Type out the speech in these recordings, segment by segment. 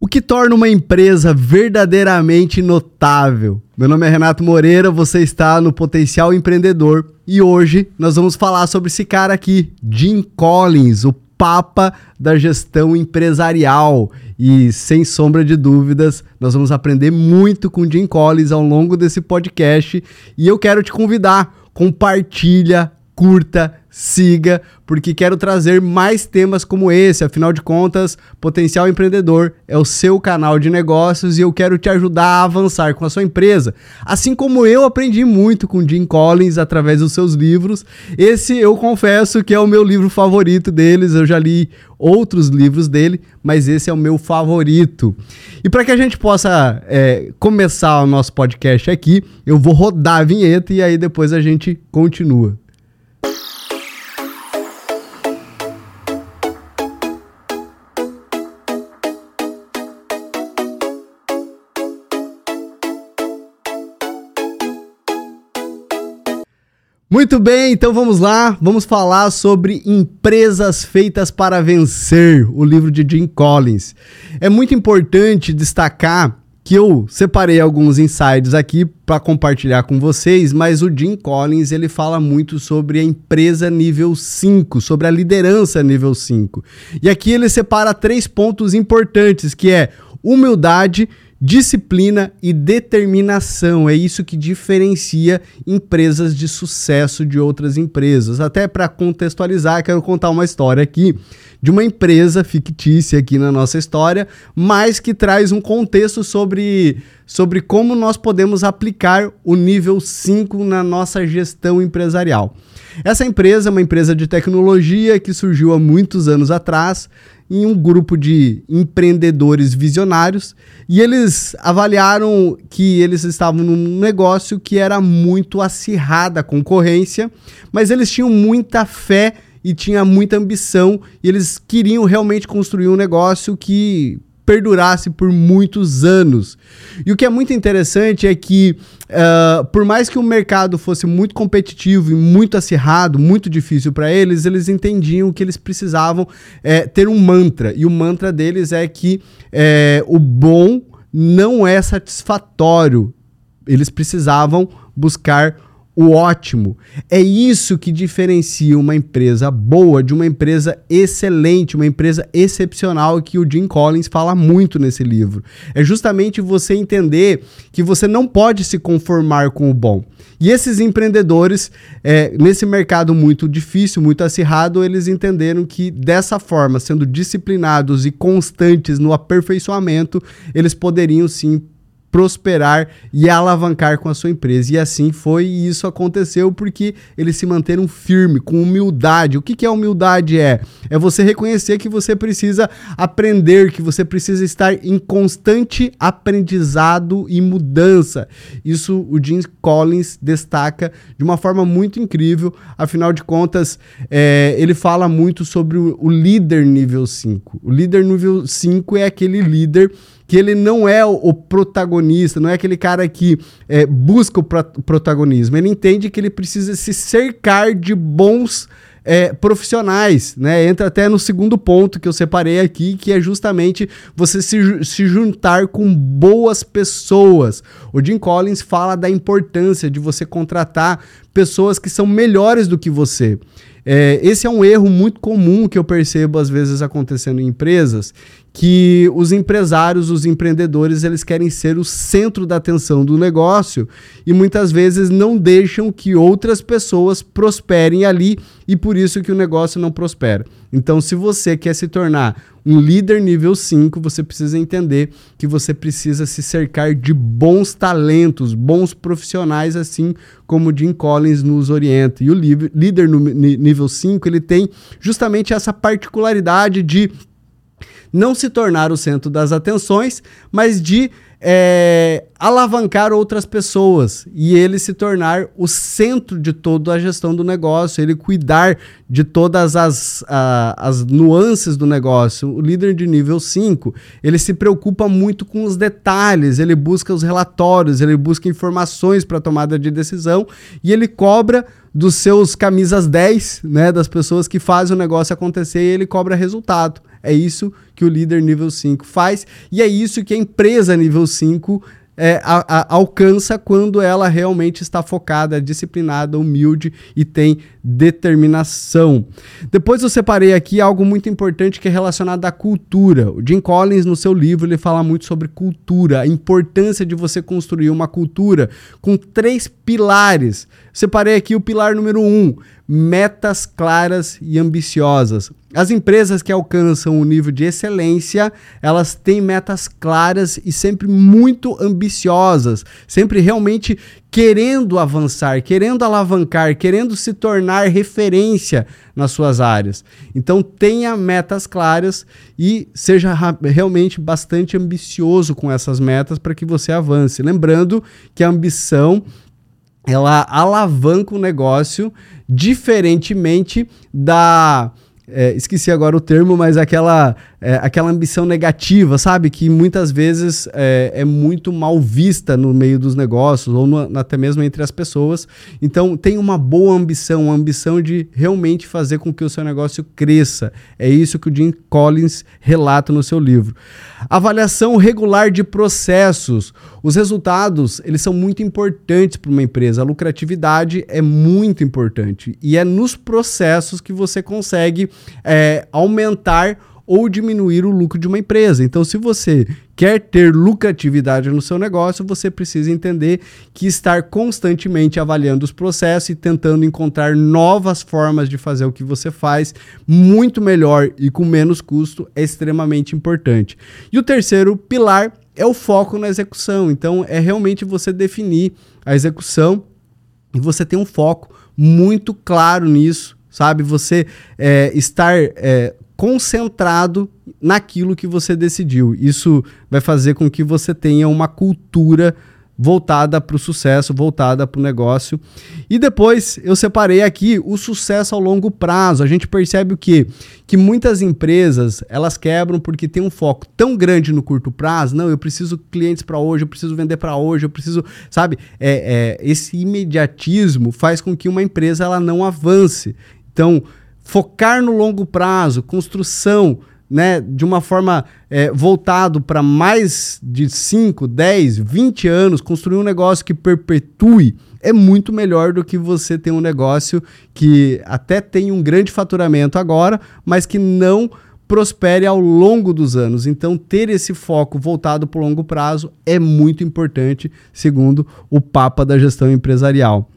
O que torna uma empresa verdadeiramente notável? Meu nome é Renato Moreira, você está no Potencial Empreendedor e hoje nós vamos falar sobre esse cara aqui, Jim Collins, o papa da gestão empresarial. E sem sombra de dúvidas, nós vamos aprender muito com Jim Collins ao longo desse podcast e eu quero te convidar, compartilha, curta, siga, porque quero trazer mais temas como esse. Afinal de contas, Potencial Empreendedor é o seu canal de negócios e eu quero te ajudar a avançar com a sua empresa. Assim como eu aprendi muito com Jim Collins através dos seus livros, esse eu confesso que é o meu livro favorito deles. Eu já li outros livros dele, mas esse é o meu favorito. E para que a gente possa é, começar o nosso podcast aqui, eu vou rodar a vinheta e aí depois a gente continua. Muito bem, então vamos lá, vamos falar sobre Empresas Feitas para Vencer, o livro de Jim Collins. É muito importante destacar que eu separei alguns insights aqui para compartilhar com vocês, mas o Jim Collins ele fala muito sobre a empresa nível 5, sobre a liderança nível 5. E aqui ele separa três pontos importantes, que é humildade, Disciplina e determinação é isso que diferencia empresas de sucesso de outras empresas. Até para contextualizar, quero contar uma história aqui de uma empresa fictícia aqui na nossa história, mas que traz um contexto sobre, sobre como nós podemos aplicar o nível 5 na nossa gestão empresarial. Essa empresa é uma empresa de tecnologia que surgiu há muitos anos atrás em um grupo de empreendedores visionários e eles avaliaram que eles estavam num negócio que era muito acirrada a concorrência, mas eles tinham muita fé e tinha muita ambição e eles queriam realmente construir um negócio que perdurasse por muitos anos. E o que é muito interessante é que, uh, por mais que o mercado fosse muito competitivo e muito acirrado, muito difícil para eles, eles entendiam que eles precisavam é, ter um mantra. E o mantra deles é que é, o bom não é satisfatório. Eles precisavam buscar o ótimo. É isso que diferencia uma empresa boa de uma empresa excelente, uma empresa excepcional que o Jim Collins fala muito nesse livro. É justamente você entender que você não pode se conformar com o bom. E esses empreendedores, é, nesse mercado muito difícil, muito acirrado, eles entenderam que dessa forma, sendo disciplinados e constantes no aperfeiçoamento, eles poderiam sim prosperar e alavancar com a sua empresa. E assim foi, e isso aconteceu porque eles se manteram firme, com humildade. O que, que é humildade? É? É você reconhecer que você precisa aprender, que você precisa estar em constante aprendizado e mudança. Isso o Jim Collins destaca de uma forma muito incrível. Afinal de contas, é, ele fala muito sobre o, o líder nível 5. O líder nível 5 é aquele líder que ele não é o, protagonista, não é aquele cara que é, busca o pro protagonismo. Ele entende que ele precisa se cercar de bons é, profissionais, né? Entra até no segundo ponto que eu separei aqui, que é justamente você se, se juntar com boas pessoas. O Jim Collins fala da importância de você contratar pessoas que são melhores do que você. É, esse é um erro muito comum que eu percebo às vezes acontecendo em empresas, que os empresários, os empreendedores, eles querem ser o centro da atenção do negócio e muitas vezes não deixam que outras pessoas prosperem ali e por isso que o negócio não prospera. Então, se você quer se tornar um líder nível 5, você precisa entender que você precisa se cercar de bons talentos, bons profissionais, assim como Jim Collins nos orienta. E o líder no nível 5, ele tem justamente essa particularidade de não se tornar o centro das atenções, mas de é, alavancar outras pessoas e ele se tornar o centro de toda a gestão do negócio, ele cuidar de todas as, a, as nuances do negócio. O líder de nível 5, ele se preocupa muito com os detalhes, ele busca os relatórios, ele busca informações para tomada de decisão e ele cobra dos seus camisas 10, né, das pessoas que fazem o negócio acontecer e ele cobra resultado. É isso que o líder nível 5 faz, e é isso que a empresa nível 5 é, a, a, alcança quando ela realmente está focada, disciplinada, humilde e tem determinação. Depois eu separei aqui algo muito importante que é relacionado à cultura. O Jim Collins, no seu livro, ele fala muito sobre cultura, a importância de você construir uma cultura com três pilares. Separei aqui o pilar número um, metas claras e ambiciosas. As empresas que alcançam o nível de excelência, elas têm metas claras e sempre muito ambiciosas, sempre realmente querendo avançar, querendo alavancar, querendo se tornar referência nas suas áreas. Então tenha metas claras e seja realmente bastante ambicioso com essas metas para que você avance. Lembrando que a ambição ela alavanca o negócio diferentemente da é, esqueci agora o termo, mas aquela é, aquela ambição negativa, sabe? Que muitas vezes é, é, muito mal vista no meio dos negócios ou no, até mesmo entre as pessoas. Então, tem uma boa ambição, uma ambição de realmente fazer com que o seu negócio cresça. É isso que o Jim Collins relata no seu livro. Avaliação regular de processos. Os resultados, eles são muito importantes para uma empresa. A lucratividade é muito importante. E é nos processos que você consegue é, aumentar ou diminuir o lucro de uma empresa. Então, se você quer ter lucratividade no seu negócio, você precisa entender que estar constantemente avaliando os processos e tentando encontrar novas formas de fazer o que você faz muito melhor e com menos custo é extremamente importante. E o terceiro pilar é o foco na execução. Então, é realmente você definir a execução e você ter um foco muito claro nisso, sabe? Você é, estar é, concentrado naquilo que você decidiu. Isso vai fazer com que você tenha uma cultura voltada para o sucesso, voltada para o negócio. E depois eu separei aqui o sucesso ao longo prazo. A gente percebe o quê? Que muitas empresas elas quebram porque tem um foco tão grande no curto prazo. Não, eu preciso clientes para hoje, eu preciso vender para hoje, eu preciso, sabe? É, é, esse imediatismo faz com que uma empresa ela não avance. Então focar no longo prazo, construção, né, de uma forma é, voltado para mais de 5, 10, 20 anos, construir um negócio que perpetue é muito melhor do que você ter um negócio que até tem um grande faturamento agora, mas que não prospere ao longo dos anos. Então, ter esse foco voltado para o longo prazo é muito importante, segundo o Papa da Gestão Empresarial.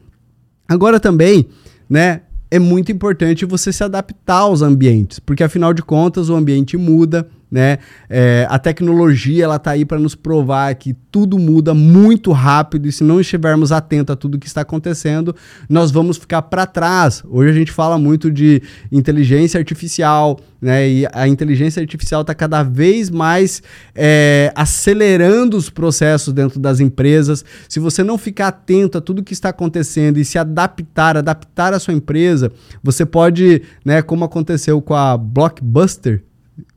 Agora também, né, é muito importante você se adaptar aos ambientes, porque afinal de contas o ambiente muda, né? É, a tecnologia ela tá aí para nos provar que tudo muda muito rápido e se não estivermos atentos a tudo que está acontecendo, nós vamos ficar para trás. Hoje a gente fala muito de inteligência artificial, né? E a inteligência artificial está cada vez mais é, acelerando os processos dentro das empresas. Se você não ficar atento a tudo que está acontecendo e se adaptar, adaptar a sua empresa, você pode, né? Como aconteceu com a Blockbuster,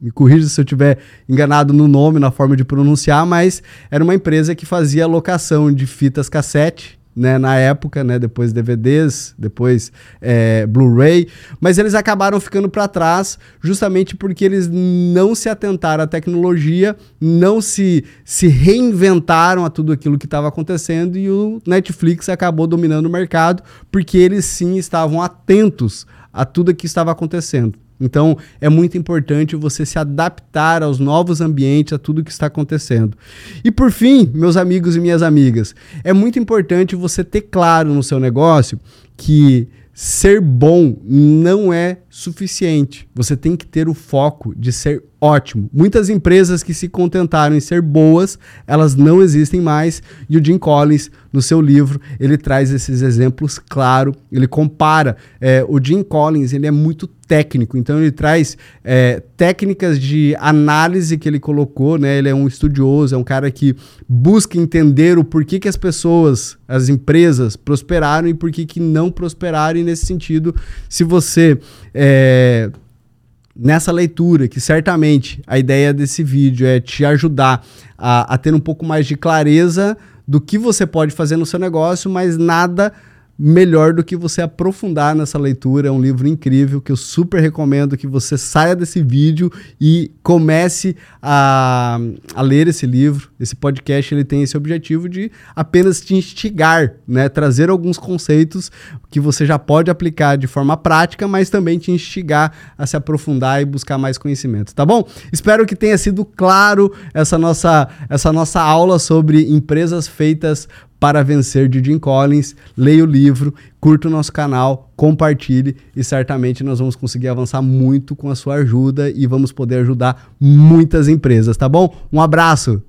me corrija se eu estiver enganado no nome, na forma de pronunciar, mas era uma empresa que fazia locação de fitas cassete, né, na época, né, depois DVDs, depois é, Blu-ray, mas eles acabaram ficando para trás justamente porque eles não se atentaram à tecnologia, não se, se reinventaram a tudo aquilo que estava acontecendo e o Netflix acabou dominando o mercado porque eles sim estavam atentos a tudo que estava acontecendo. Então, é muito importante você se adaptar aos novos ambientes, a tudo que está acontecendo. E por fim, meus amigos e minhas amigas, é muito importante você ter claro no seu negócio que ser bom não é suficiente. Você tem que ter o foco de ser ótimo. Muitas empresas que se contentaram em ser boas, elas não existem mais. E o Jim Collins, no seu livro, ele traz esses exemplos claro. Ele compara. É, o Jim Collins ele é muito técnico, então ele traz é, técnicas de análise que ele colocou. Né? Ele é um estudioso, é um cara que busca entender o porquê que as pessoas, as empresas prosperaram e por que, não prosperaram. E nesse sentido, se você é, nessa leitura, que certamente a ideia desse vídeo é te ajudar a, a ter um pouco mais de clareza do que você pode fazer no seu negócio, mas nada melhor do que você aprofundar nessa leitura. É um livro incrível que eu super recomendo que você saia desse vídeo e comece a, a ler esse livro. Esse podcast ele tem esse objetivo de apenas te instigar, né? trazer alguns conceitos que você já pode aplicar de forma prática, mas também te instigar a se aprofundar e buscar mais conhecimento, tá bom? Espero que tenha sido claro essa nossa, essa nossa aula sobre empresas feitas para Vencer de Jim Collins. Leia o livro, curta o nosso canal, compartilhe e certamente nós vamos conseguir avançar muito com a sua ajuda e vamos poder ajudar muitas empresas, tá bom? Um abraço!